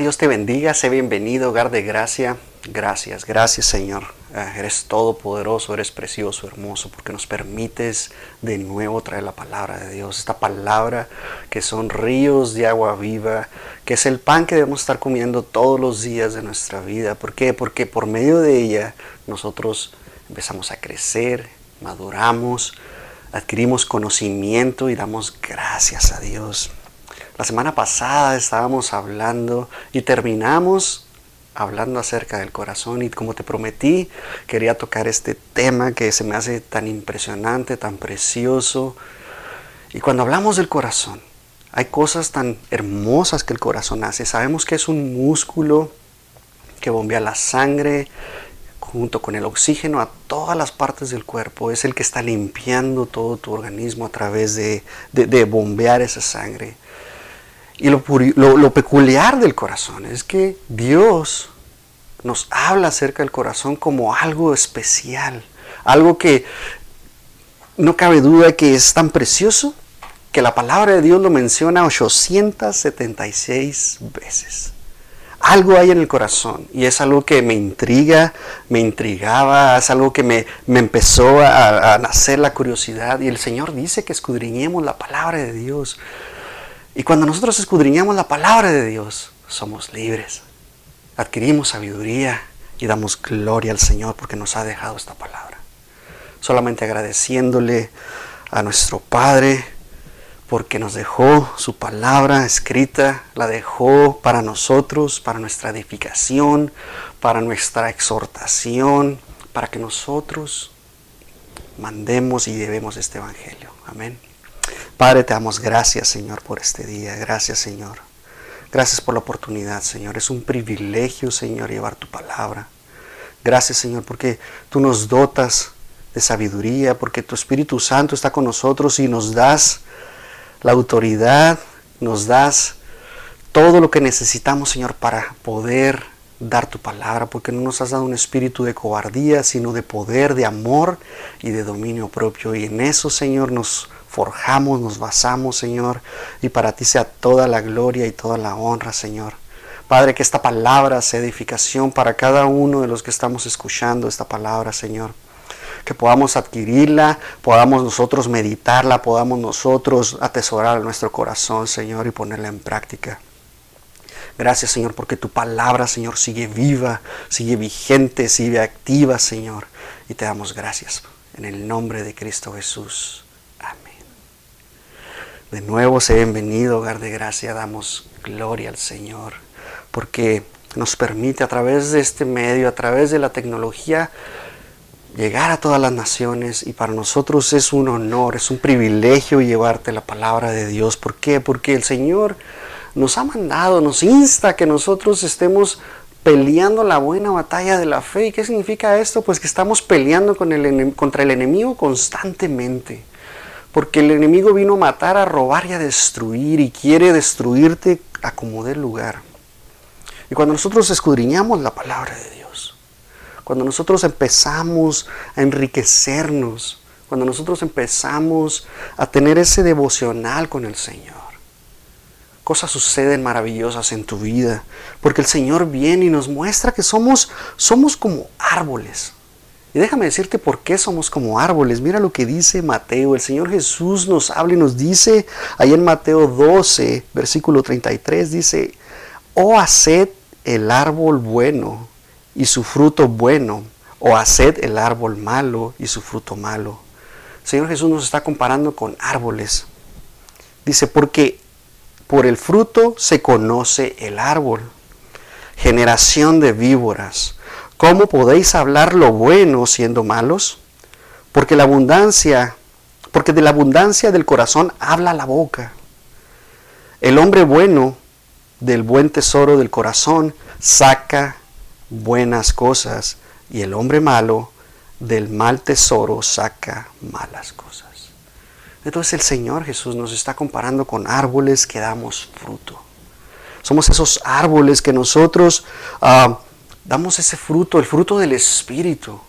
Dios te bendiga, sé bienvenido, hogar de gracia. Gracias, gracias Señor. Ah, eres todopoderoso, eres precioso, hermoso, porque nos permites de nuevo traer la palabra de Dios. Esta palabra que son ríos de agua viva, que es el pan que debemos estar comiendo todos los días de nuestra vida. ¿Por qué? Porque por medio de ella nosotros empezamos a crecer, maduramos, adquirimos conocimiento y damos gracias a Dios. La semana pasada estábamos hablando y terminamos hablando acerca del corazón y como te prometí, quería tocar este tema que se me hace tan impresionante, tan precioso. Y cuando hablamos del corazón, hay cosas tan hermosas que el corazón hace. Sabemos que es un músculo que bombea la sangre junto con el oxígeno a todas las partes del cuerpo. Es el que está limpiando todo tu organismo a través de, de bombear esa sangre. Y lo, peculiar del corazón es que Dios nos habla acerca del corazón como algo especial, algo que no cabe duda que es tan precioso que la palabra de Dios lo menciona 876 veces. Algo hay en el corazón y es algo que me intriga, me intrigaba, es algo que me, empezó a, a nacer la curiosidad y el Señor dice que escudriñemos la palabra de Dios y cuando nosotros escudriñamos la palabra de Dios, somos libres. Adquirimos sabiduría y damos gloria al Señor porque nos ha dejado esta palabra. Solamente agradeciéndole a nuestro Padre porque nos dejó su palabra escrita, la dejó para nosotros, para nuestra edificación, para nuestra exhortación, para que nosotros mandemos y llevemos este Evangelio. Amén. Padre, te damos gracias, Señor, por este día. Gracias, Señor. Gracias por la oportunidad, Señor. Es un privilegio, Señor, llevar tu palabra. Gracias, Señor, porque tú nos dotas de sabiduría, porque tu Espíritu Santo está con nosotros y nos das la autoridad, nos das todo lo que necesitamos, Señor, para poder dar tu palabra, porque no nos has dado un espíritu de cobardía, sino de poder, de amor y de dominio propio. Y en eso, Señor, nos forjamos, nos basamos, Señor, y para ti sea toda la gloria y toda la honra, Señor. Padre, que esta palabra sea edificación para cada uno de los que estamos escuchando esta palabra, Señor. Que podamos adquirirla, podamos nosotros meditarla, podamos nosotros atesorar nuestro corazón, Señor, y ponerla en práctica. Gracias, Señor, porque tu palabra, Señor, sigue viva, sigue vigente, sigue activa, Señor. Y te damos gracias en el nombre de Cristo Jesús. De nuevo, se bienvenido, hogar de gracia, damos gloria al Señor, porque nos permite a través de este medio, a través de la tecnología, llegar a todas las naciones y para nosotros es un honor, es un privilegio llevarte la palabra de Dios. ¿Por qué? Porque el Señor nos ha mandado, nos insta a que nosotros estemos peleando la buena batalla de la fe. ¿Y qué significa esto? Pues que estamos peleando con contra el enemigo constantemente. Porque el enemigo vino a matar, a robar y a destruir y quiere destruirte a como dé lugar. Y cuando nosotros escudriñamos la palabra de Dios, cuando nosotros empezamos a enriquecernos, cuando nosotros empezamos a tener ese devocional con el Señor, cosas suceden maravillosas en tu vida, porque el Señor viene y nos muestra que somos somos como árboles y déjame decirte por qué somos como árboles. Mira lo que dice Mateo. El Señor Jesús nos habla y nos dice, ahí en Mateo 12, versículo 33, dice, o haced el árbol bueno y su fruto bueno, o haced el árbol malo y su fruto malo. El Señor Jesús nos está comparando con árboles. Dice, porque por el fruto se conoce el árbol. Generación de víboras. ¿Cómo podéis hablar lo bueno siendo malos? Porque la abundancia, porque de la abundancia del corazón habla la boca. El hombre bueno del buen tesoro del corazón saca buenas cosas y el hombre malo del mal tesoro saca malas cosas. Entonces el Señor Jesús nos está comparando con árboles que damos fruto. Somos esos árboles que nosotros ah, damos ese fruto, el fruto del Espíritu.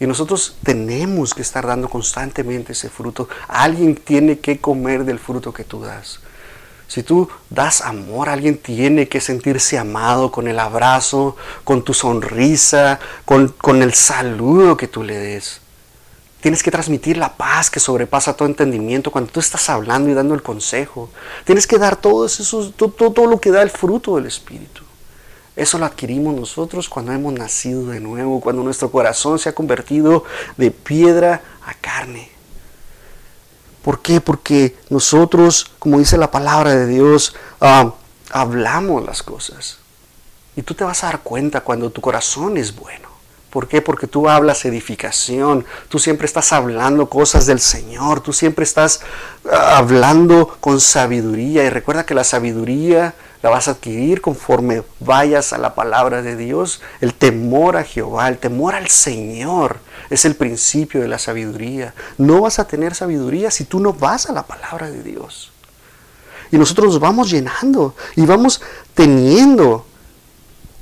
Y nosotros tenemos que estar dando constantemente ese fruto. Alguien tiene que comer del fruto que tú das. Si tú das amor, alguien tiene que sentirse amado con el abrazo, con tu sonrisa, con, con el saludo que tú le des. Tienes que transmitir la paz que sobrepasa todo entendimiento cuando tú estás hablando y dando el consejo. Tienes que dar todo, eso, todo, todo lo que da el fruto del Espíritu. Eso lo adquirimos nosotros cuando hemos nacido de nuevo, cuando nuestro corazón se ha convertido de piedra a carne. ¿Por qué? Porque nosotros, como dice la palabra de Dios, ah, hablamos las cosas. Y tú te vas a dar cuenta cuando tu corazón es bueno. ¿Por qué? Porque tú hablas edificación, tú siempre estás hablando cosas del Señor, tú siempre estás ah, hablando con sabiduría. Y recuerda que la sabiduría la vas a adquirir conforme vayas a la palabra de Dios. El temor a Jehová, el temor al Señor es el principio de la sabiduría. No vas a tener sabiduría si tú no vas a la palabra de Dios. Y nosotros nos vamos llenando y vamos teniendo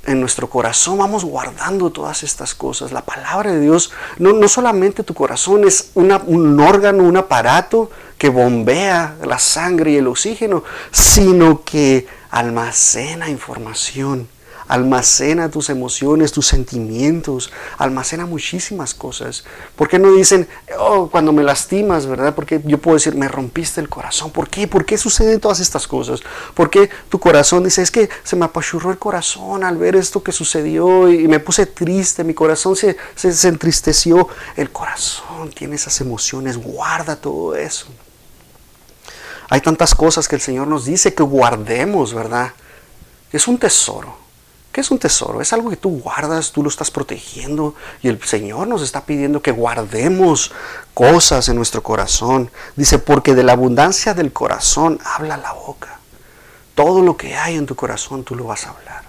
en nuestro corazón, vamos guardando todas estas cosas. La palabra de Dios, no, no solamente tu corazón es un órgano, un aparato que bombea la sangre y el oxígeno, sino que almacena información, almacena tus emociones, tus sentimientos, almacena muchísimas cosas. ¿Por qué no dicen, oh, cuando me lastimas, verdad? Porque yo puedo decir, me rompiste el corazón. ¿Por qué? ¿Por qué suceden todas estas cosas? ¿Por qué tu corazón dice, es que se me apachurró el corazón al ver esto que sucedió y me puse triste, mi corazón se, se, se entristeció? El corazón tiene esas emociones, guarda todo eso. Hay tantas cosas que el Señor nos dice que guardemos, ¿verdad? Es un tesoro. ¿Qué es un tesoro? Es algo que tú guardas, tú lo estás protegiendo y el Señor nos está pidiendo que guardemos cosas en nuestro corazón. Dice, porque de la abundancia del corazón habla la boca. Todo lo que hay en tu corazón tú lo vas a hablar.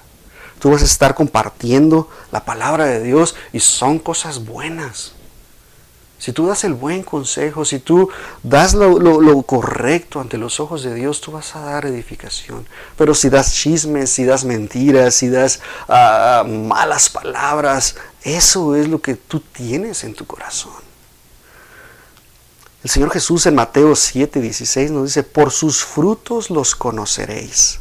Tú vas a estar compartiendo la palabra de Dios y son cosas buenas. Si tú das el buen consejo, si tú das lo, correcto ante los ojos de Dios, tú vas a dar edificación. Pero si das chismes, si das mentiras, si das ah, malas palabras, eso es lo que tú tienes en tu corazón. El Señor Jesús en Mateo 7, 16 nos dice, por sus frutos los conoceréis.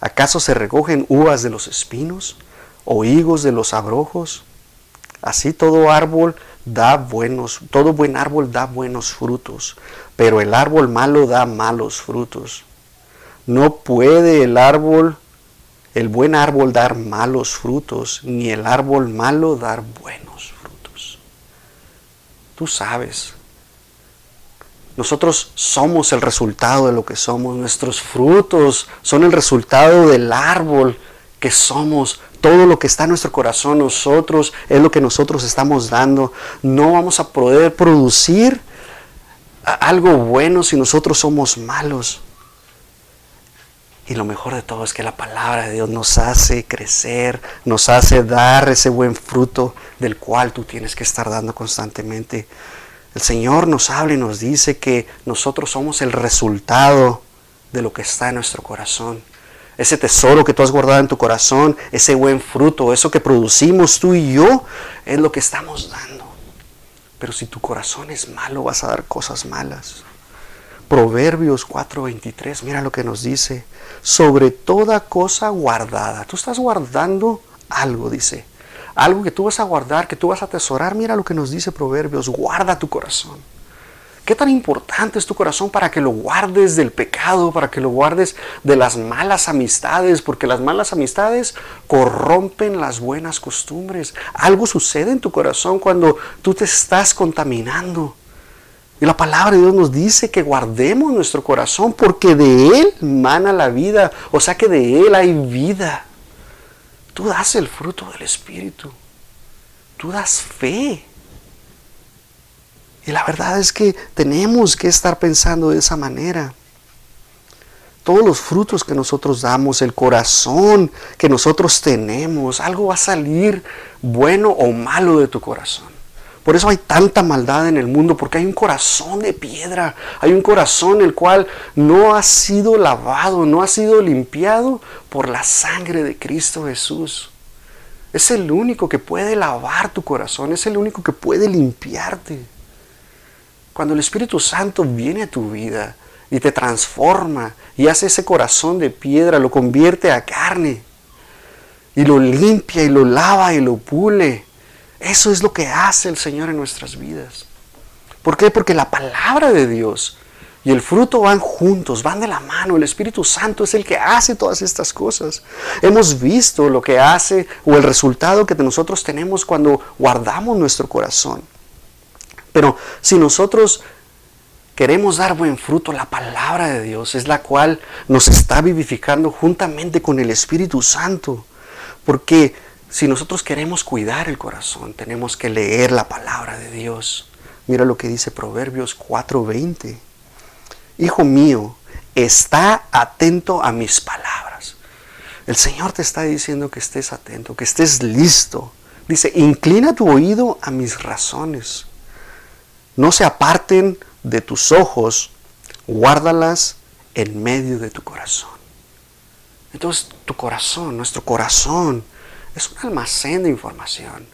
¿Acaso se recogen uvas de los espinos o higos de los abrojos? Así todo árbol da buenos, todo buen árbol da buenos frutos, pero el árbol malo da malos frutos. No puede el árbol, el buen árbol dar malos frutos, ni el árbol malo dar buenos frutos. Tú sabes, nosotros somos el resultado de lo que somos, nuestros frutos son el resultado del árbol que somos todo lo que está en nuestro corazón, nosotros, es lo que nosotros estamos dando. No vamos a poder producir algo bueno si nosotros somos malos. Y lo mejor de todo es que la palabra de Dios nos hace crecer, nos hace dar ese buen fruto del cual tú tienes que estar dando constantemente. El Señor nos habla y nos dice que nosotros somos el resultado de lo que está en nuestro corazón ese tesoro que tú has guardado en tu corazón, ese buen fruto, eso que producimos tú y yo, es lo que estamos dando. Pero si tu corazón es malo, vas a dar cosas malas. Proverbios 4:23, mira lo que nos dice, sobre toda cosa guardada. Tú estás guardando algo, dice. Algo que tú vas a guardar, que tú vas a atesorar. Mira lo que nos dice Proverbios, guarda tu corazón. ¿Qué tan importante es tu corazón para que lo guardes del pecado, para que lo guardes de las malas amistades? Porque las malas amistades corrompen las buenas costumbres. Algo sucede en tu corazón cuando tú te estás contaminando. Y la palabra de Dios nos dice que guardemos nuestro corazón porque de Él mana la vida. O sea que de Él hay vida. Tú das el fruto del Espíritu. Tú das fe. Y la verdad es que tenemos que estar pensando de esa manera. Todos los frutos que nosotros damos, el corazón que nosotros tenemos, algo va a salir bueno o malo de tu corazón. Por eso hay tanta maldad en el mundo, porque hay un corazón de piedra, hay un corazón el cual no ha sido lavado, no ha sido limpiado por la sangre de Cristo Jesús. Es el único que puede lavar tu corazón, es el único que puede limpiarte. Cuando el Espíritu Santo viene a tu vida, y te transforma y hace ese corazón de piedra, lo convierte a carne y lo limpia y lo lava y lo pule. Eso es lo que hace el Señor en nuestras vidas. ¿Por qué? Porque la palabra de Dios y el fruto van juntos, van de la mano. El Espíritu Santo es el que hace todas estas cosas. Hemos visto lo que hace o el resultado que nosotros tenemos cuando guardamos nuestro corazón. Pero si nosotros queremos dar buen fruto, la palabra de Dios es la cual nos está vivificando juntamente con el Espíritu Santo. Porque si nosotros queremos cuidar el corazón, tenemos que leer la palabra de Dios. Mira lo que dice Proverbios 4:20. Hijo mío, está atento a mis palabras. El Señor te está diciendo que estés atento, que estés listo. Dice, inclina tu oído a mis razones. No se aparten de tus ojos, guárdalas en medio de tu corazón. Entonces tu corazón, nuestro corazón, es un almacén de información.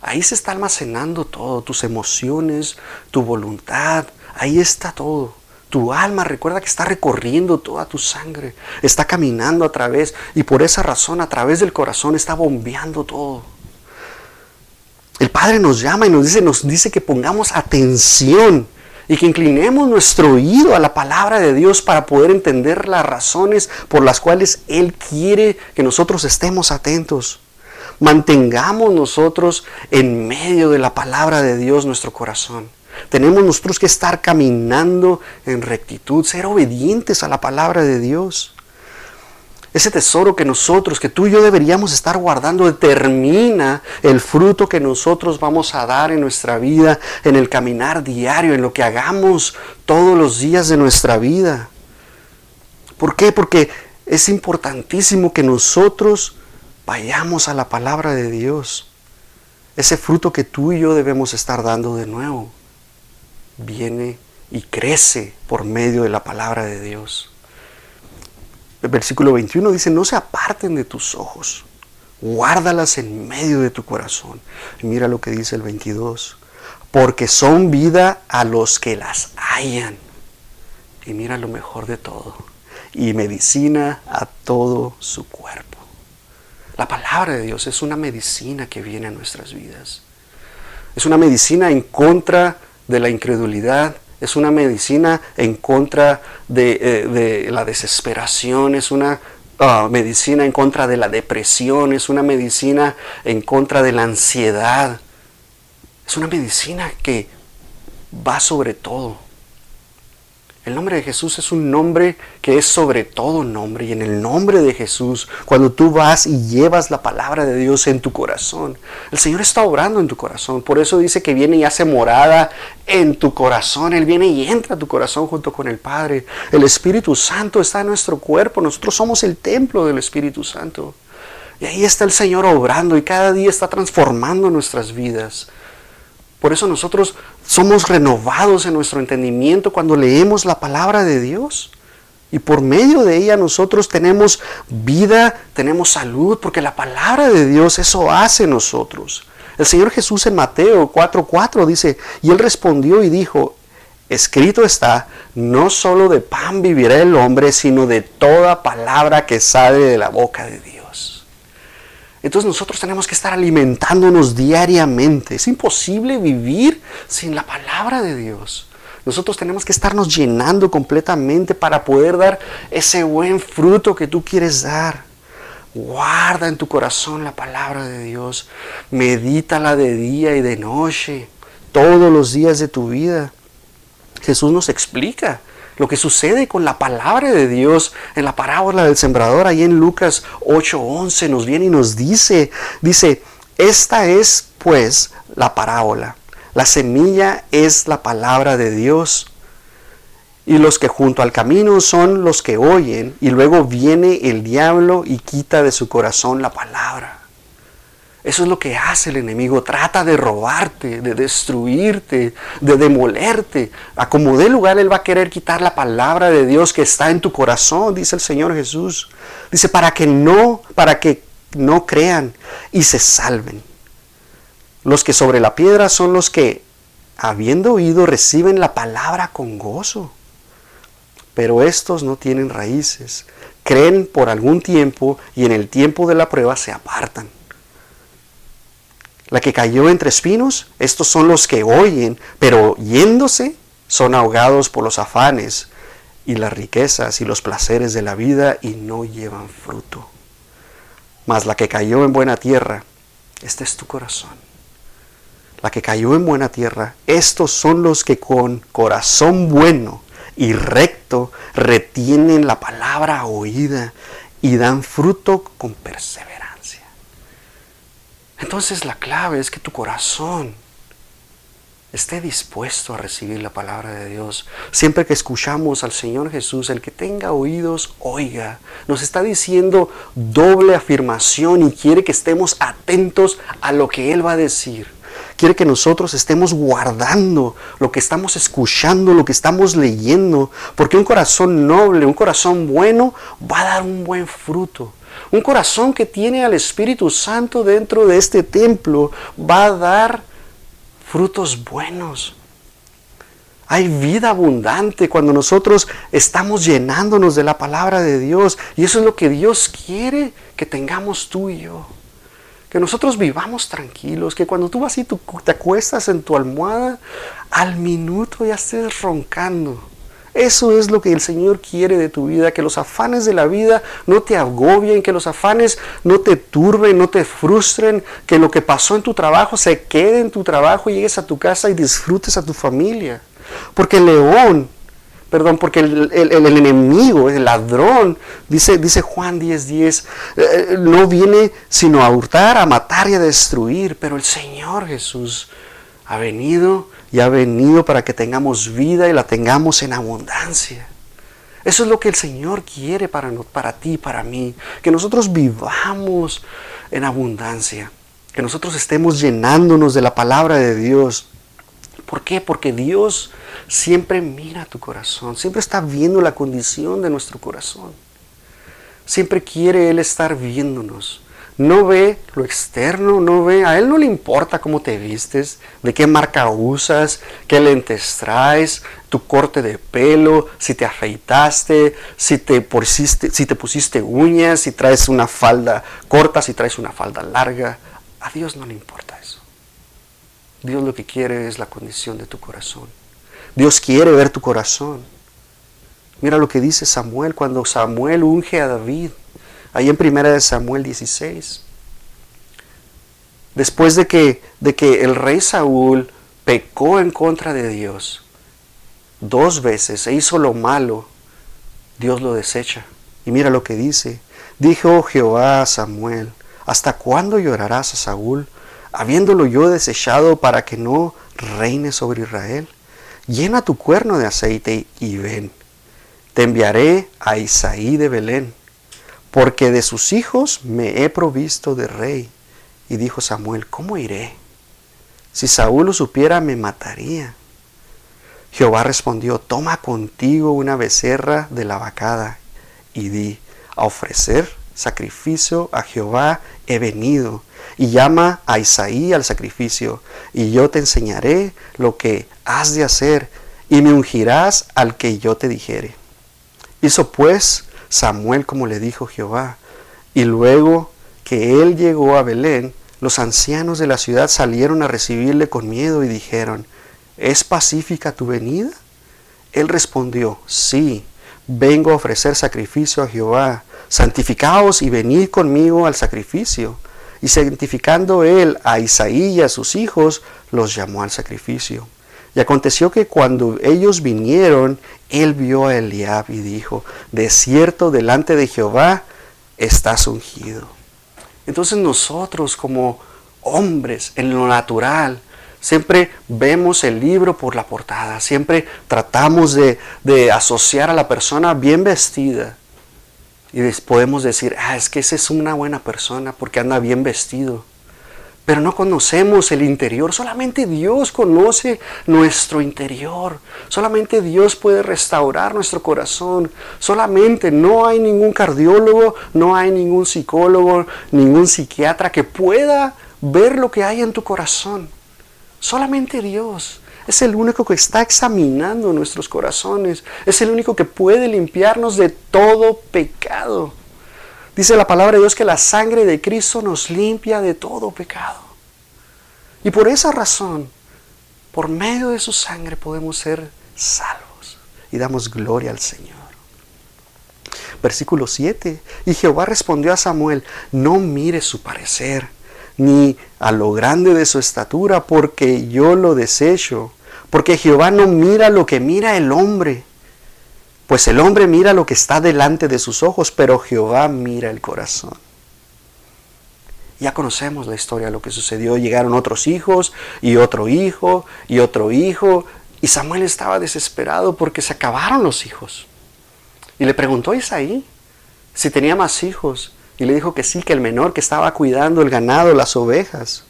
Ahí se está almacenando todo, tus emociones, tu voluntad, ahí está todo. Tu alma recuerda que está recorriendo toda tu sangre, está caminando a través y por esa razón a través del corazón está bombeando todo. El Padre nos llama y nos dice, nos dice que pongamos atención y que inclinemos nuestro oído a la palabra de Dios para poder entender las razones por las cuales Él quiere que nosotros estemos atentos. Mantengamos nosotros en medio de la palabra de Dios nuestro corazón. Tenemos nosotros que estar caminando en rectitud, ser obedientes a la palabra de Dios. Ese tesoro que nosotros, que tú y yo deberíamos estar guardando, determina el fruto que nosotros vamos a dar en nuestra vida, en el caminar diario, en lo que hagamos todos los días de nuestra vida. ¿Por qué? Porque es importantísimo que nosotros vayamos a la palabra de Dios. Ese fruto que tú y yo debemos estar dando de nuevo viene y crece por medio de la palabra de Dios. Versículo 21 dice, no se aparten de tus ojos, guárdalas en medio de tu corazón. Mira lo que dice el 22, porque son vida a los que las hallan. Y mira lo mejor de todo, y medicina a todo su cuerpo. La palabra de Dios es una medicina que viene a nuestras vidas. Es una medicina en contra de la incredulidad, es una medicina en contra de, eh, la desesperación, es una ah, medicina en contra de la depresión, es una medicina en contra de la ansiedad. Es una medicina que va sobre todo. El nombre de Jesús es un nombre que es sobre todo nombre. Y en el nombre de Jesús, cuando tú vas y llevas la palabra de Dios en tu corazón, el Señor está obrando en tu corazón. Por eso dice que viene y hace morada en tu corazón. Él viene y entra a tu corazón junto con el Padre. El Espíritu Santo está en nuestro cuerpo. Nosotros somos el templo del Espíritu Santo. Y ahí está el Señor obrando y cada día está transformando nuestras vidas. Por eso nosotros somos renovados en nuestro entendimiento cuando leemos la palabra de Dios. Y por medio de ella nosotros tenemos vida, tenemos salud, porque la palabra de Dios eso hace nosotros. El Señor Jesús en Mateo 4:4 dice, y él respondió y dijo, escrito está, no solo de pan vivirá el hombre, sino de toda palabra que sale de la boca de Dios. Entonces nosotros tenemos que estar alimentándonos diariamente. Es imposible vivir sin la palabra de Dios. Nosotros tenemos que estarnos llenando completamente para poder dar ese buen fruto que tú quieres dar. Guarda en tu corazón la palabra de Dios. Medítala de día y de noche, todos los días de tu vida. Jesús nos explica lo que sucede con la palabra de Dios en la parábola del sembrador, ahí en Lucas 8:11 nos viene y nos dice, dice, esta es pues la parábola. La semilla es la palabra de Dios. Y los que junto al camino son los que oyen, y luego viene el diablo y quita de su corazón la palabra. Eso es lo que hace el enemigo. Trata de robarte, de destruirte, de demolerte. A como dé lugar, Él va a querer quitar la palabra de Dios que está en tu corazón, dice el Señor Jesús. Dice, para que no, para que no crean y se salven. Los que sobre la piedra son los que, habiendo oído, reciben la palabra con gozo. pero estos no tienen raíces. Creen por algún tiempo y en el tiempo de la prueba se apartan. La que cayó entre espinos, estos son los que oyen, pero yéndose son ahogados por los afanes y las riquezas y los placeres de la vida y no llevan fruto. Mas la que cayó en buena tierra, este es tu corazón. La que cayó en buena tierra, estos son los que con corazón bueno y recto retienen la palabra oída y dan fruto con perseverancia. Entonces la clave es que tu corazón esté dispuesto a recibir la palabra de Dios. Siempre que escuchamos al Señor Jesús, el que tenga oídos, oiga. Nos está diciendo doble afirmación y quiere que estemos atentos a lo que Él va a decir. Quiere que nosotros estemos guardando lo que estamos escuchando, lo que estamos leyendo, porque un corazón noble, un corazón bueno, va a dar un buen fruto. Un corazón que tiene al Espíritu Santo dentro de este templo va a dar frutos buenos. Hay vida abundante cuando nosotros estamos llenándonos de la palabra de Dios. Y eso es lo que Dios quiere que tengamos tú y yo. Que nosotros vivamos tranquilos, que cuando tú vas y tú te acuestas en tu almohada, al minuto ya estés roncando eso es lo que el Señor quiere de tu vida, que los afanes de la vida no te agobien, que los afanes no te turben, no te frustren, que lo que pasó en tu trabajo se quede en tu trabajo, llegues a tu casa y disfrutes a tu familia. Porque el león, perdón, porque el, enemigo, el ladrón, dice, dice Juan 10:10, 10, eh, no viene sino a hurtar, a matar y a destruir, pero el Señor Jesús ha venido y ha venido para que tengamos vida y la tengamos en abundancia. Eso es lo que el Señor quiere para, para ti, para mí, que nosotros vivamos en abundancia, que nosotros estemos llenándonos de la palabra de Dios. ¿Por qué? Porque Dios siempre mira tu corazón, siempre está viendo la condición de nuestro corazón. Siempre quiere Él estar viéndonos no ve lo externo, no ve, a él no le importa cómo te vistes, de qué marca usas, qué lentes traes, tu corte de pelo, si te afeitaste, si te pusiste, si te pusiste uñas, si traes una falda corta, si traes una falda larga. A Dios no le importa eso. Dios lo que quiere es la condición de tu corazón. Dios quiere ver tu corazón. Mira lo que dice Samuel cuando Samuel unge a David. Ahí en primera de Samuel 16. Después de que, de que el rey Saúl pecó en contra de Dios dos veces e hizo lo malo, Dios lo desecha. Y mira lo que dice. Dijo Jehová a Samuel, ¿hasta cuándo llorarás a Saúl, habiéndolo yo desechado para que no reine sobre Israel? Llena tu cuerno de aceite y ven. Te enviaré a Isaí de Belén porque de sus hijos me he provisto de rey. Y dijo Samuel, ¿cómo iré? Si Saúl lo supiera, me mataría. Jehová respondió, toma contigo una becerra de la vacada y di, a ofrecer sacrificio a Jehová he venido. Y llama a Isaí al sacrificio, y yo te enseñaré lo que has de hacer, y me ungirás al que yo te dijere. Hizo pues Samuel como le dijo Jehová. Y luego que él llegó a Belén, los ancianos de la ciudad salieron a recibirle con miedo y dijeron, ¿es pacífica tu venida? Él respondió, sí, vengo a ofrecer sacrificio a Jehová, santificaos y venid conmigo al sacrificio. Y santificando él a Isaí y a sus hijos, los llamó al sacrificio. Y aconteció que cuando ellos vinieron, él vio a Eliab y dijo, de cierto delante de Jehová estás ungido. Entonces nosotros como hombres en lo natural, siempre vemos el libro por la portada, siempre tratamos de, de asociar a la persona bien vestida. Y podemos decir, ah, es que esa es una buena persona porque anda bien vestido pero no conocemos el interior. Solamente Dios conoce nuestro interior. Solamente Dios puede restaurar nuestro corazón. Solamente no hay ningún cardiólogo, no hay ningún psicólogo, ningún psiquiatra que pueda ver lo que hay en tu corazón. Solamente Dios. Es el único que está examinando nuestros corazones. Es el único que puede limpiarnos de todo pecado. Dice la palabra de Dios que la sangre de Cristo nos limpia de todo pecado. Y por esa razón, por medio de su sangre podemos ser salvos y damos gloria al Señor. Versículo 7. Y Jehová respondió a Samuel, no mire su parecer, ni a lo grande de su estatura, porque yo lo desecho. Porque Jehová no mira lo que mira el hombre pues el hombre mira lo que está delante de sus ojos, pero Jehová mira el corazón. Ya conocemos la historia lo que sucedió. Llegaron otros hijos y otro hijo y otro hijo. Y Samuel estaba desesperado porque se acabaron los hijos. Y le preguntó a Isaí si tenía más hijos. Y le dijo que sí, que el menor que estaba cuidando el ganado, las ovejas.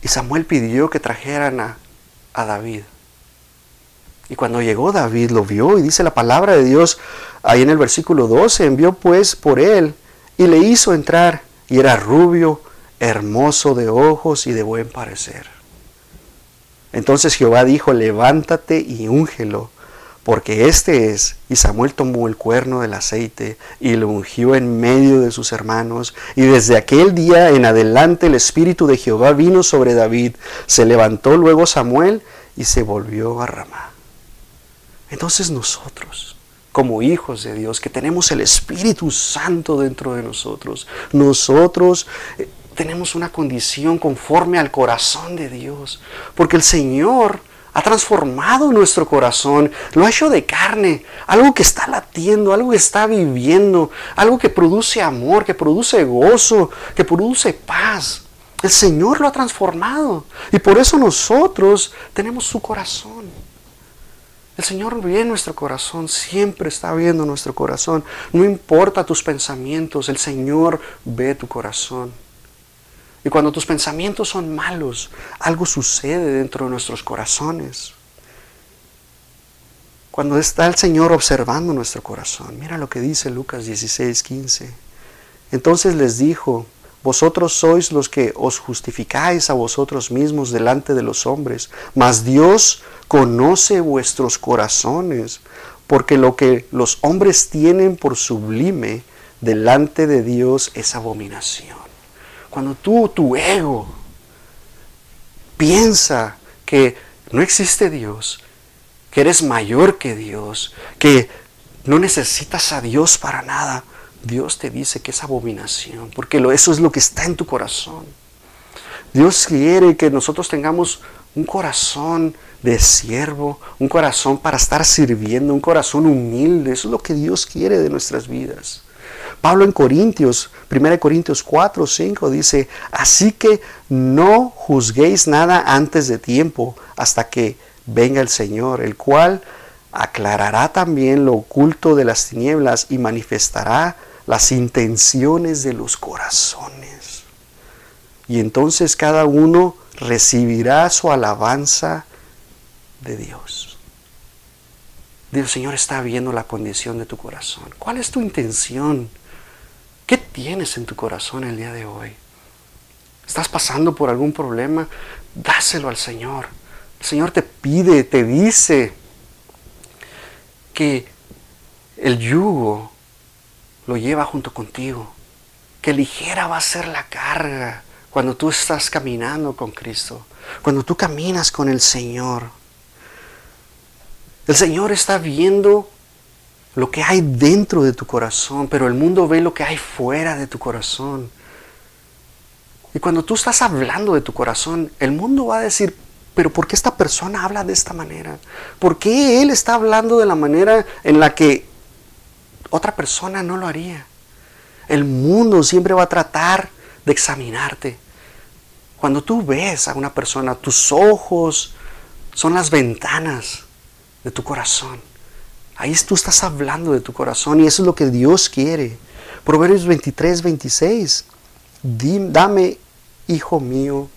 Y Samuel pidió que trajeran a, a David. Y cuando llegó David lo vio y dice la palabra de Dios ahí en el versículo 12, envió pues por él y le hizo entrar y era rubio, hermoso de ojos y de buen parecer. Entonces Jehová dijo, levántate y úngelo, porque este es. Y Samuel tomó el cuerno del aceite y lo ungió en medio de sus hermanos. Y desde aquel día en adelante el Espíritu de Jehová vino sobre David. Se levantó luego Samuel y se volvió a Ramá. Entonces nosotros, como hijos de Dios, que tenemos el Espíritu Santo dentro de nosotros, nosotros eh, tenemos una condición conforme al corazón de Dios, porque el Señor ha transformado nuestro corazón, lo ha hecho de carne, algo que está latiendo, algo que está viviendo, algo que produce amor, que produce gozo, que produce paz. El Señor lo ha transformado y por eso nosotros tenemos su corazón. El Señor ve nuestro corazón, siempre está viendo nuestro corazón. No importa tus pensamientos, el Señor ve tu corazón. Y cuando tus pensamientos son malos, algo sucede dentro de nuestros corazones. Cuando está el Señor observando nuestro corazón, mira lo que dice Lucas 16, 15. Entonces les dijo, vosotros sois los que os justificáis a vosotros mismos delante de los hombres, mas Dios conoce vuestros corazones, porque lo que los hombres tienen por sublime delante de Dios es abominación. Cuando tú, tu ego, piensa que no existe Dios, que eres mayor que Dios, que no necesitas a Dios para nada, Dios te dice que es abominación, porque eso es lo que está en tu corazón. Dios quiere que nosotros tengamos un corazón de siervo, un corazón para estar sirviendo, un corazón humilde. Eso es lo que Dios quiere de nuestras vidas. Pablo en Corintios, 1 Corintios 4, 5 dice, así que no juzguéis nada antes de tiempo hasta que venga el Señor, el cual aclarará también lo oculto de las tinieblas y manifestará las intenciones de los corazones. Y entonces cada uno recibirá su alabanza de Dios. Dios Señor está viendo la condición de tu corazón. ¿Cuál es tu intención? ¿Qué tienes en tu corazón el día de hoy? ¿Estás pasando por algún problema? Dáselo al Señor. El Señor te pide, te dice que el yugo lo lleva junto contigo. Que ligera va a ser la carga cuando tú estás caminando con Cristo. Cuando tú caminas con el Señor. El Señor está viendo lo que hay dentro de tu corazón, pero el mundo ve lo que hay fuera de tu corazón. Y cuando tú estás hablando de tu corazón, el mundo va a decir, pero ¿por qué esta persona habla de esta manera? ¿Por qué él está hablando de la manera en la que otra persona no lo haría. El mundo siempre va a tratar de examinarte. Cuando tú ves a una persona, tus ojos son las ventanas de tu corazón. Ahí tú estás hablando de tu corazón y eso es lo que Dios quiere. Proverbios 23, 26. Dame, hijo mío,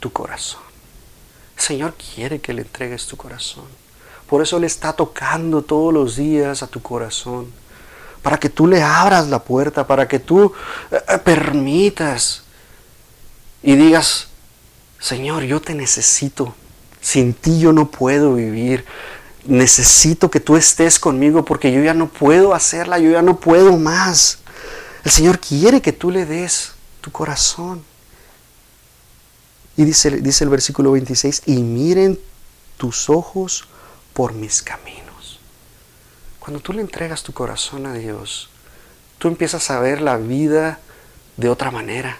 tu corazón. El Señor quiere que le entregues tu corazón. Por eso le está tocando todos los días a tu corazón para que tú le abras la puerta, para que tú eh, eh, permitas y digas, Señor, yo te necesito, Sin ti yo no puedo vivir. Necesito que tú estés conmigo porque yo ya no puedo hacerla, yo ya no puedo más. El Señor quiere que tú le des tu corazón. Y dice, dice el versículo 26, y miren tus ojos por mis caminos. Cuando tú le entregas tu corazón a Dios, tú empiezas a ver la vida de otra manera.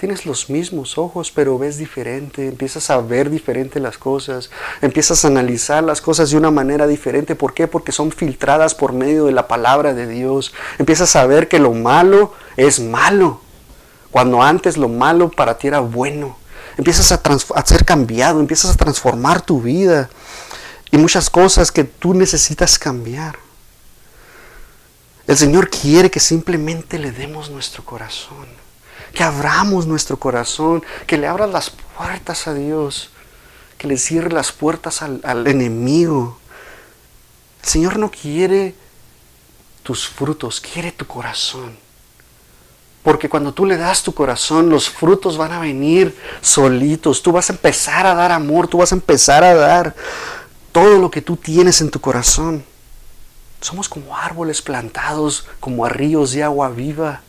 Tienes los mismos ojos, pero ves diferente, empiezas a ver diferente las cosas, empiezas a analizar las cosas de una manera diferente. ¿Por qué? Porque son filtradas por medio de la palabra de Dios. Empiezas a ver que lo malo es malo, cuando antes lo malo para ti era bueno. Empiezas a, a ser cambiado, empiezas a transformar tu vida y muchas cosas que tú necesitas cambiar. El Señor quiere que simplemente le demos nuestro corazón, que abramos nuestro corazón, que le abras las puertas a Dios, que le cierre las puertas al, al enemigo. El Señor no quiere tus frutos, quiere tu corazón. Porque cuando tú le das tu corazón, los frutos van a venir solitos. Tú vas a empezar a dar amor, tú vas a empezar a dar todo lo que tú tienes en tu corazón. Somos como árboles plantados, como a ríos de agua viva.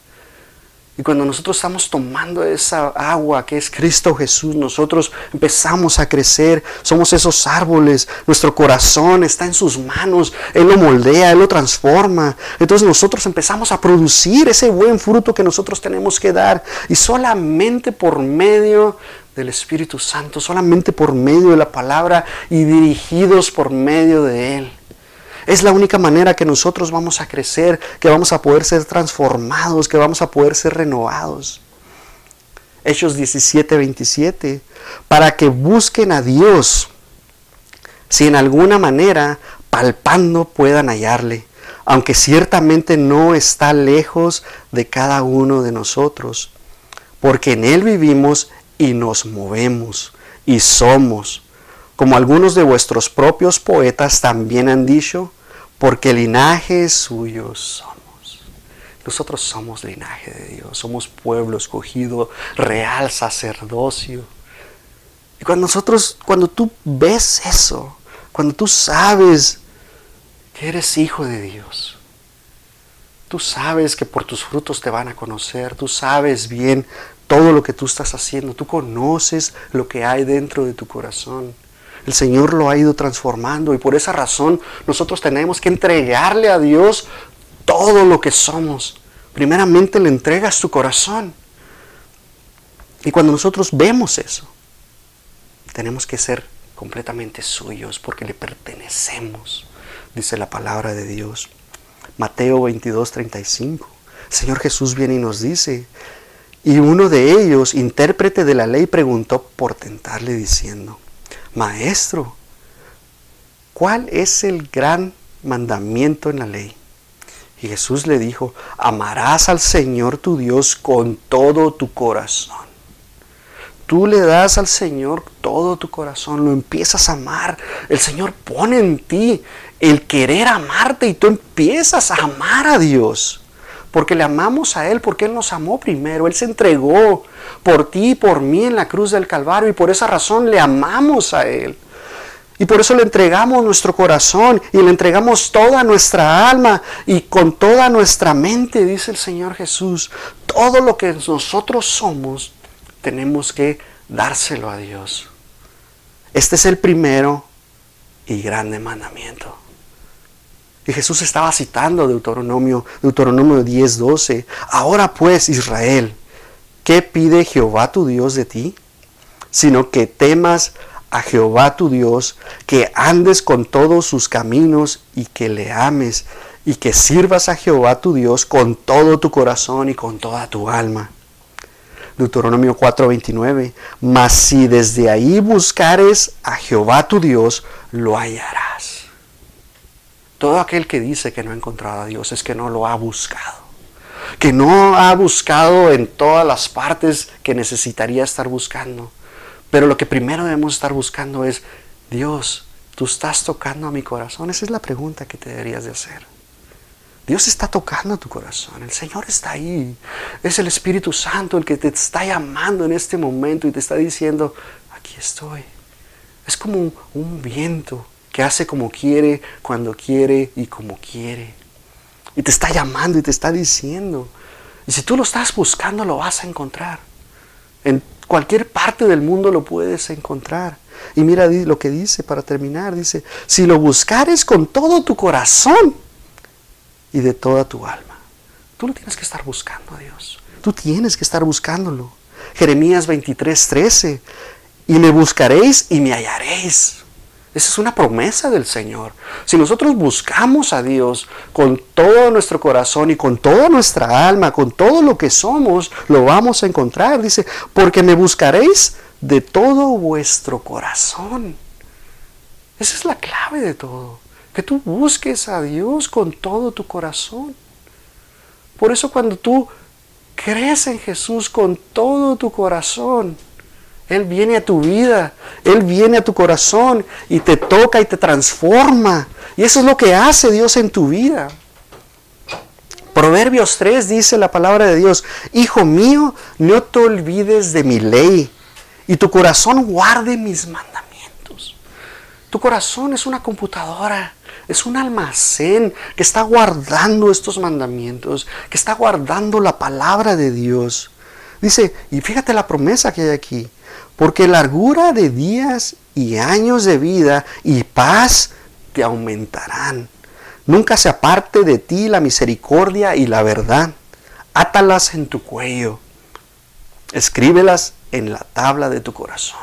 Y cuando nosotros estamos tomando esa agua que es Cristo Jesús, nosotros empezamos a crecer, somos esos árboles, nuestro corazón está en sus manos, Él lo moldea, Él lo transforma. Entonces nosotros empezamos a producir ese buen fruto que nosotros tenemos que dar. Y solamente por medio del Espíritu Santo, solamente por medio de la palabra y dirigidos por medio de Él. Es la única manera que nosotros vamos a crecer, que vamos a poder ser transformados, que vamos a poder ser renovados. Hechos 17, 27. Para que busquen a Dios, si en alguna manera palpando puedan hallarle, aunque ciertamente no está lejos de cada uno de nosotros, porque en Él vivimos y nos movemos y somos, como algunos de vuestros propios poetas también han dicho, porque linaje suyo somos. Nosotros somos linaje de Dios, somos pueblo escogido, real sacerdocio. Y cuando nosotros, cuando tú ves eso, cuando tú sabes que eres hijo de Dios, tú sabes que por tus frutos te van a conocer, tú sabes bien todo lo que tú estás haciendo. Tú conoces lo que hay dentro de tu corazón. El Señor lo ha ido transformando y por esa razón nosotros tenemos que entregarle a Dios todo lo que somos. Primeramente le entregas tu corazón. Y cuando nosotros vemos eso, tenemos que ser completamente suyos porque le pertenecemos, dice la palabra de Dios. Mateo 22, 35. Señor Jesús viene y nos dice, y uno de ellos, intérprete de la ley, preguntó por tentarle diciendo, Maestro, ¿cuál es el gran mandamiento en la ley? Y Jesús le dijo, amarás al Señor tu Dios con todo tu corazón. Tú le das al Señor todo tu corazón, lo empiezas a amar. El Señor pone en ti el querer amarte y tú empiezas a amar a Dios porque le amamos a Él, porque Él nos amó primero, Él se entregó por ti y por mí en la cruz del Calvario y por esa razón le amamos a Él. Y por eso le entregamos nuestro corazón y le entregamos toda nuestra alma y con toda nuestra mente, dice el Señor Jesús. Todo lo que nosotros somos, tenemos que dárselo a Dios. Este es el primero y grande mandamiento. Y Jesús estaba citando Deuteronomio, Deuteronomio 10, 12. Ahora pues, Israel, ¿qué pide Jehová tu Dios de ti? Sino que temas a Jehová tu Dios, que andes con todos sus caminos y que le ames y que sirvas a Jehová tu Dios con todo tu corazón y con toda tu alma. Deuteronomio 4:29, mas si desde ahí buscares a Jehová tu Dios, lo hallarás. Todo aquel que dice que no ha encontrado a Dios es que no lo ha buscado. Que no ha buscado en todas las partes que necesitaría estar buscando. Pero lo que primero debemos estar buscando es, Dios, tú estás tocando a mi corazón. Esa es la pregunta que te deberías de hacer. Dios está tocando tu corazón, el Señor está ahí. Es el Espíritu Santo el que te está llamando en este momento y te está diciendo, aquí estoy, Es como un viento que hace como quiere, cuando quiere y como quiere. Y te está llamando y te está diciendo. Y si tú lo estás buscando, lo vas a encontrar. En cualquier parte del mundo lo puedes encontrar. Y mira lo que dice para terminar. Dice, si lo buscares con todo tu corazón y de toda tu alma. Tú lo tienes que estar buscando a Dios. Tú tienes que estar buscándolo. Jeremías 23, 13. Y me buscaréis y me hallaréis. Esa es una promesa del Señor. Si nosotros buscamos a Dios con todo nuestro corazón y con toda nuestra alma, con todo lo que somos, lo vamos a encontrar. Dice, porque me buscaréis de todo vuestro corazón. Esa es la clave de todo. Que tú busques a Dios con todo tu corazón. Por eso cuando tú crees en Jesús con todo tu corazón, él viene a tu vida, Él viene a tu corazón y te toca y te transforma. Y eso es lo que hace Dios en tu vida. Proverbios 3 dice la palabra de Dios, Hijo mío, no te olvides de mi ley y tu corazón guarde mis mandamientos. Tu corazón es una computadora, es un almacén que está guardando estos mandamientos, que está guardando la palabra de Dios. Dice, y fíjate la promesa que hay aquí, porque largura de días y años de vida y paz te aumentarán. Nunca se aparte de ti la misericordia y la verdad. Átalas en tu cuello. Escríbelas en la tabla de tu corazón.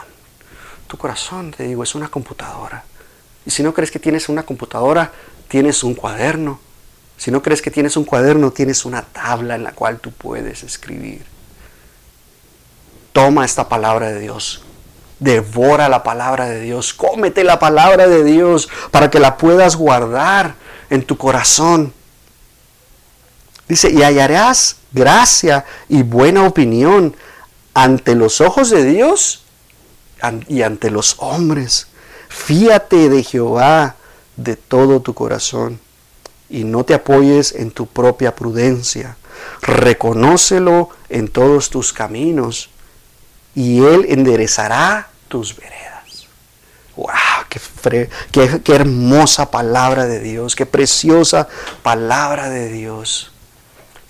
Tu corazón, te digo, es una computadora. Y si no crees que tienes una computadora, tienes un cuaderno. Si no crees que tienes un cuaderno, tienes una tabla en la cual tú puedes escribir. Toma esta palabra de Dios. Devora la palabra de Dios. Cómete la palabra de Dios para que la puedas guardar en tu corazón. Dice, y hallarás gracia y buena opinión ante los ojos de Dios y ante los hombres. Fíate de Jehová de todo tu corazón y no te apoyes en tu propia prudencia. Reconócelo en todos tus caminos y Él enderezará tus veredas. ¡Wow! Qué, qué, hermosa palabra de Dios! ¡Qué preciosa palabra de Dios!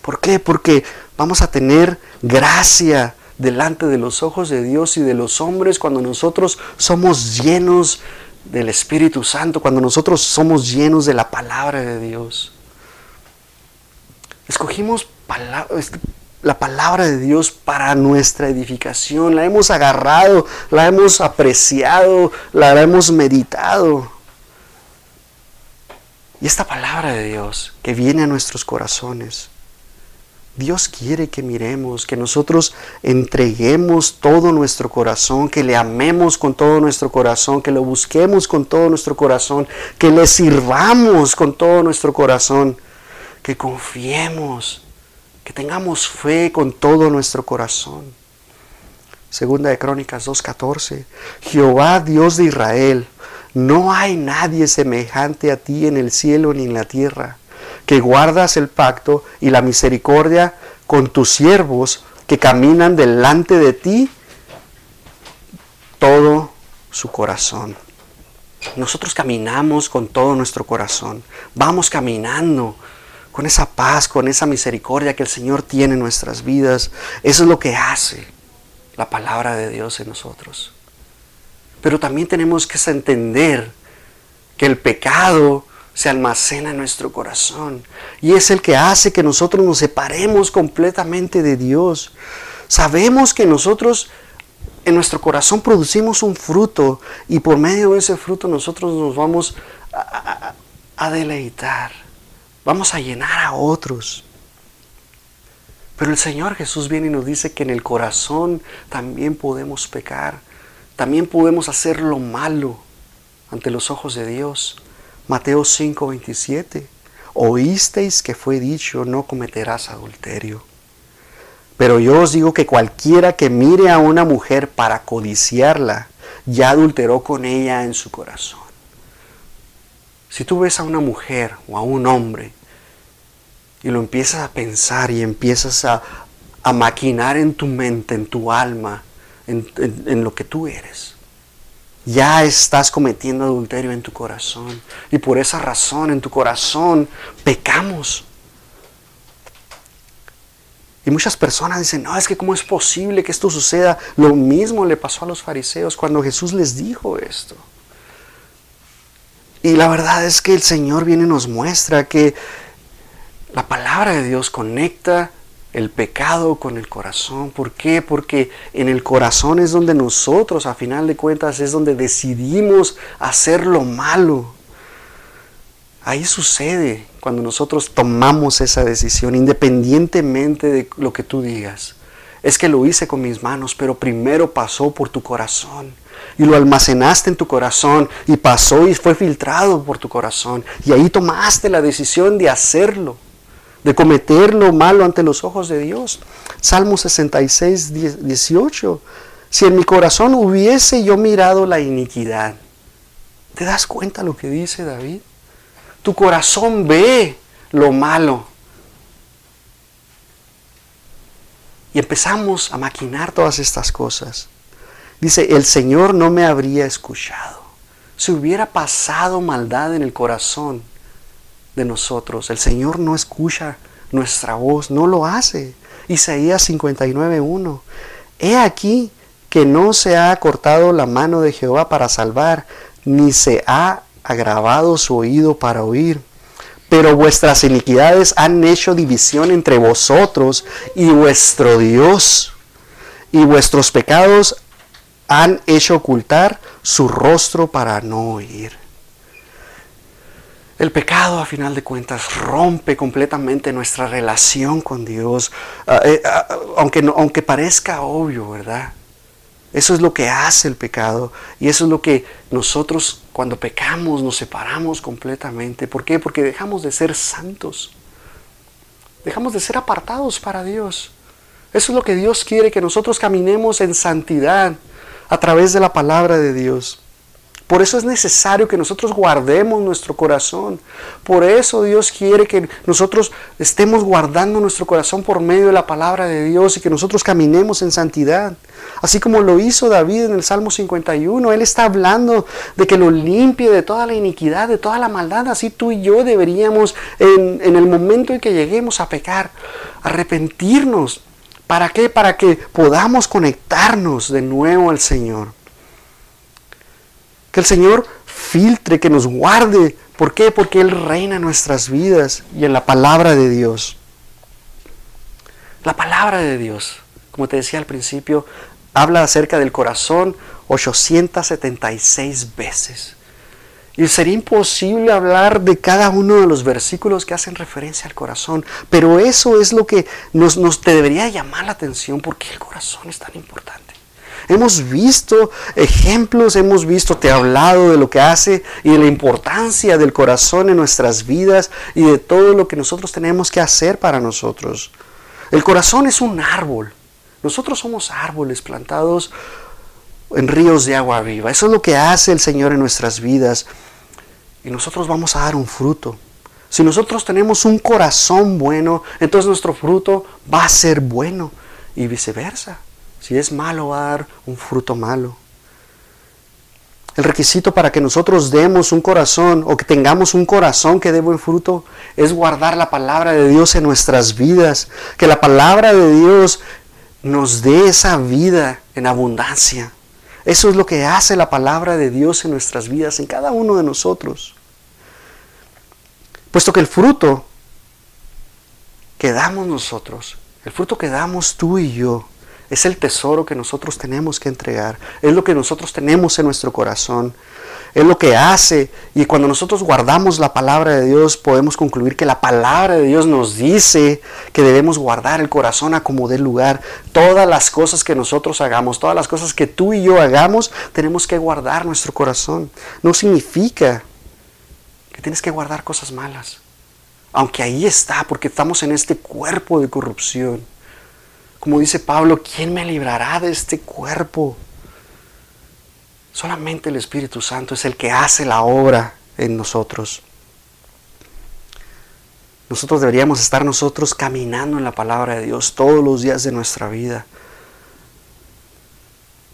¿Por qué? Porque vamos a tener gracia delante de los ojos de Dios y de los hombres cuando nosotros somos llenos del Espíritu Santo, cuando nosotros somos llenos de la palabra de Dios. Escogimos palabras la palabra de Dios para nuestra edificación. La hemos agarrado, la hemos apreciado, la hemos meditado. Y esta palabra de Dios que viene a nuestros corazones, Dios quiere que miremos, que nosotros entreguemos todo nuestro corazón, que le amemos con todo nuestro corazón, que lo busquemos con todo nuestro corazón, que le sirvamos con todo nuestro corazón, que confiemos que tengamos fe con todo nuestro corazón. Segunda de Crónicas 2.14. Jehová Dios de Israel, no hay nadie semejante a ti en el cielo ni en la tierra, que guardas el pacto y la misericordia con tus siervos que caminan delante de ti todo su corazón. Nosotros caminamos con todo nuestro corazón. Vamos caminando con esa paz, con esa misericordia que el Señor tiene en nuestras vidas. Eso es lo que hace la palabra de Dios en nosotros. Pero también tenemos que entender que el pecado se almacena en nuestro corazón y es el que hace que nosotros nos separemos completamente de Dios. Sabemos que nosotros en nuestro corazón producimos un fruto y por medio de ese fruto nosotros nos vamos a, a deleitar. Vamos a llenar a otros. Pero el Señor Jesús viene y nos dice que en el corazón también podemos pecar, también podemos hacer lo malo ante los ojos de Dios. Mateo 5, 27. Oísteis que fue dicho, no cometerás adulterio. Pero yo os digo que cualquiera que mire a una mujer para codiciarla, ya adulteró con ella en su corazón. Si tú ves a una mujer o a un hombre y lo empiezas a pensar y empiezas a, maquinar en tu mente, en tu alma, en, en lo que tú eres, ya estás cometiendo adulterio en tu corazón. Y por esa razón en tu corazón pecamos. Y muchas personas dicen, no, es que cómo es posible que esto suceda. Lo mismo le pasó a los fariseos cuando Jesús les dijo esto. Y la verdad es que el Señor viene y nos muestra que la palabra de Dios conecta el pecado con el corazón. ¿Por qué? Porque en el corazón es donde nosotros, a final de cuentas, es donde decidimos hacer lo malo. Ahí sucede cuando nosotros tomamos esa decisión, independientemente de lo que tú digas. Es que lo hice con mis manos, pero primero pasó por tu corazón. Y lo almacenaste en tu corazón y pasó y fue filtrado por tu corazón. Y ahí tomaste la decisión de hacerlo de cometer lo malo ante los ojos de Dios. Salmo 66, 18. Si en mi corazón hubiese yo mirado la iniquidad, ¿te das cuenta lo que dice David? Tu corazón ve lo malo. Y empezamos a maquinar todas estas cosas. Dice, el Señor no me habría escuchado. Si hubiera pasado maldad en el corazón, de nosotros. El Señor no escucha nuestra voz, no lo hace. Isaías 59.1. He aquí que no se ha cortado la mano de Jehová para salvar, ni se ha agravado su oído para oír. Pero vuestras iniquidades han hecho división entre vosotros y vuestro Dios, y vuestros pecados han hecho ocultar su rostro para no oír. El pecado, a final de cuentas, rompe completamente nuestra relación con Dios, ah, eh, ah, aunque, aunque parezca obvio, ¿verdad? Eso es lo que hace el pecado y eso es lo que nosotros cuando pecamos nos separamos completamente. ¿Por qué? Porque dejamos de ser santos. Dejamos de ser apartados para Dios. Eso es lo que Dios quiere, que nosotros caminemos en santidad a través de la palabra de Dios. Por eso es necesario que nosotros guardemos nuestro corazón. Por eso Dios quiere que nosotros estemos guardando nuestro corazón por medio de la palabra de Dios y que nosotros caminemos en santidad. Así como lo hizo David en el Salmo 51. Él está hablando de que lo limpie de toda la iniquidad, de toda la maldad. Así tú y yo deberíamos, en, en el momento en que lleguemos a pecar, arrepentirnos. ¿Para qué? Para que podamos conectarnos de nuevo al Señor. Que el Señor filtre, que nos guarde. ¿Por qué? Porque Él reina en nuestras vidas y en la palabra de Dios. La palabra de Dios, como te decía al principio, habla acerca del corazón 876 veces. Y sería imposible hablar de cada uno de los versículos que hacen referencia al corazón. Pero eso es lo que nos, te debería llamar la atención porque el corazón es tan importante. Hemos visto ejemplos, hemos visto, te he hablado de lo que hace y de la importancia del corazón en nuestras vidas y de todo lo que nosotros tenemos que hacer para nosotros. El corazón es un árbol. Nosotros somos árboles plantados en ríos de agua viva. Eso es lo que hace el Señor en nuestras vidas. Y nosotros vamos a dar un fruto. Si nosotros tenemos un corazón bueno, entonces nuestro fruto va a ser bueno y viceversa. Si es malo, va a dar un fruto malo. El requisito para que nosotros demos un corazón o que tengamos un corazón que dé buen fruto es guardar la palabra de Dios en nuestras vidas. Que la palabra de Dios nos dé esa vida en abundancia. Eso es lo que hace la palabra de Dios en nuestras vidas, en cada uno de nosotros. Puesto que el fruto que damos nosotros, el fruto que damos tú y yo, es el tesoro que nosotros tenemos que entregar. Es lo que nosotros tenemos en nuestro corazón. Es lo que hace. Y cuando nosotros guardamos la palabra de Dios, podemos concluir que la palabra de Dios nos dice que debemos guardar el corazón a como dé lugar. Todas las cosas que nosotros hagamos, todas las cosas que tú y yo hagamos, tenemos que guardar nuestro corazón. No significa que tienes que guardar cosas malas. Aunque ahí está, porque estamos en este cuerpo de corrupción. Como dice Pablo, ¿quién me librará de este cuerpo? Solamente el Espíritu Santo es el que hace la obra en nosotros. Nosotros deberíamos estar nosotros caminando en la palabra de Dios todos los días de nuestra vida.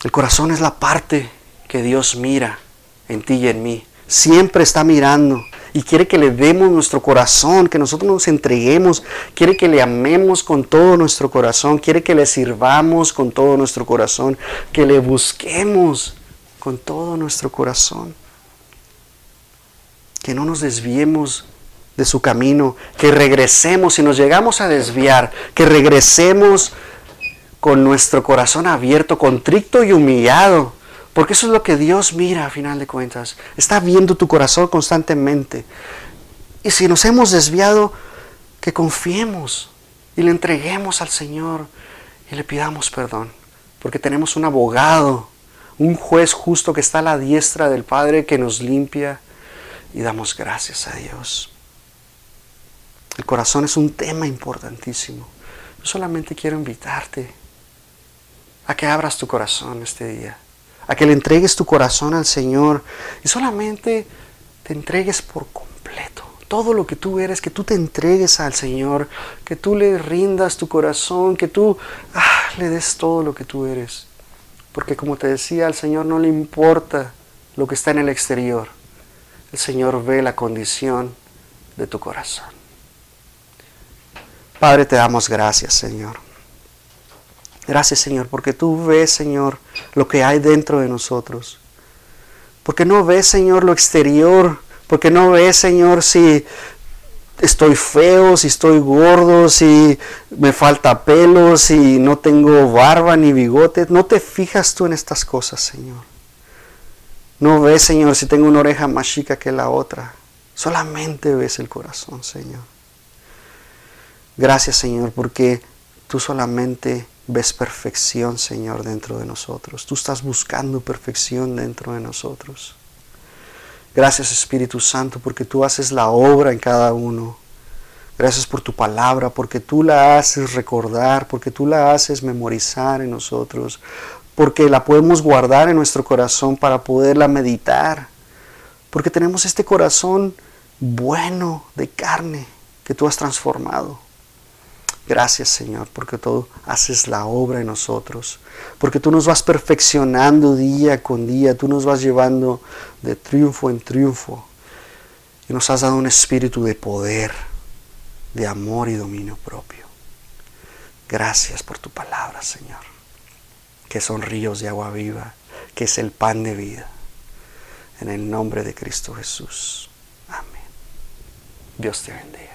El corazón es la parte que Dios mira en ti y en mí. Siempre está mirando y quiere que le demos nuestro corazón, que nosotros nos entreguemos, quiere que le amemos con todo nuestro corazón, quiere que le sirvamos con todo nuestro corazón, que le busquemos con todo nuestro corazón. Que no nos desviemos de su camino, que regresemos, si nos llegamos a desviar, que regresemos con nuestro corazón abierto, contrito y humillado porque eso es lo que Dios mira a final de cuentas. Está viendo tu corazón constantemente. Y si nos hemos desviado, que confiemos y le entreguemos al Señor y le pidamos perdón. Porque tenemos un abogado, un juez justo que está a la diestra del Padre que nos limpia y damos gracias a Dios. El corazón es un tema importantísimo. Yo solamente quiero invitarte a que abras tu corazón este día a que le entregues tu corazón al Señor y solamente te entregues por completo. Todo lo que tú eres, que tú te entregues al Señor, que tú le rindas tu corazón, que tú ah, le des todo lo que tú eres. Porque como te decía, al Señor no le importa lo que está en el exterior. El Señor ve la condición de tu corazón. Padre, te damos gracias, Señor. Gracias Señor, porque tú ves Señor lo que hay dentro de nosotros. Porque no ves Señor lo exterior. Porque no ves Señor si estoy feo, si estoy gordo, si me falta pelo, si no tengo barba ni bigote. No te fijas tú en estas cosas Señor. No ves Señor si tengo una oreja más chica que la otra. Solamente ves el corazón Señor. Gracias Señor porque tú solamente ves perfección, Señor, dentro de nosotros. Tú estás buscando perfección dentro de nosotros. Gracias, Espíritu Santo, porque tú haces la obra en cada uno. Gracias por tu palabra, porque tú la haces recordar, porque tú la haces memorizar en nosotros, porque la podemos guardar en nuestro corazón para poderla meditar, porque tenemos este corazón bueno de carne que tú has transformado. Gracias Señor, porque tú haces la obra en nosotros, porque tú nos vas perfeccionando día con día, tú nos vas llevando de triunfo en triunfo y nos has dado un espíritu de poder, de amor y dominio propio. Gracias por tu palabra, Señor, que son ríos de agua viva, que es el pan de vida. En el nombre de Cristo Jesús. Amén. Dios te bendiga.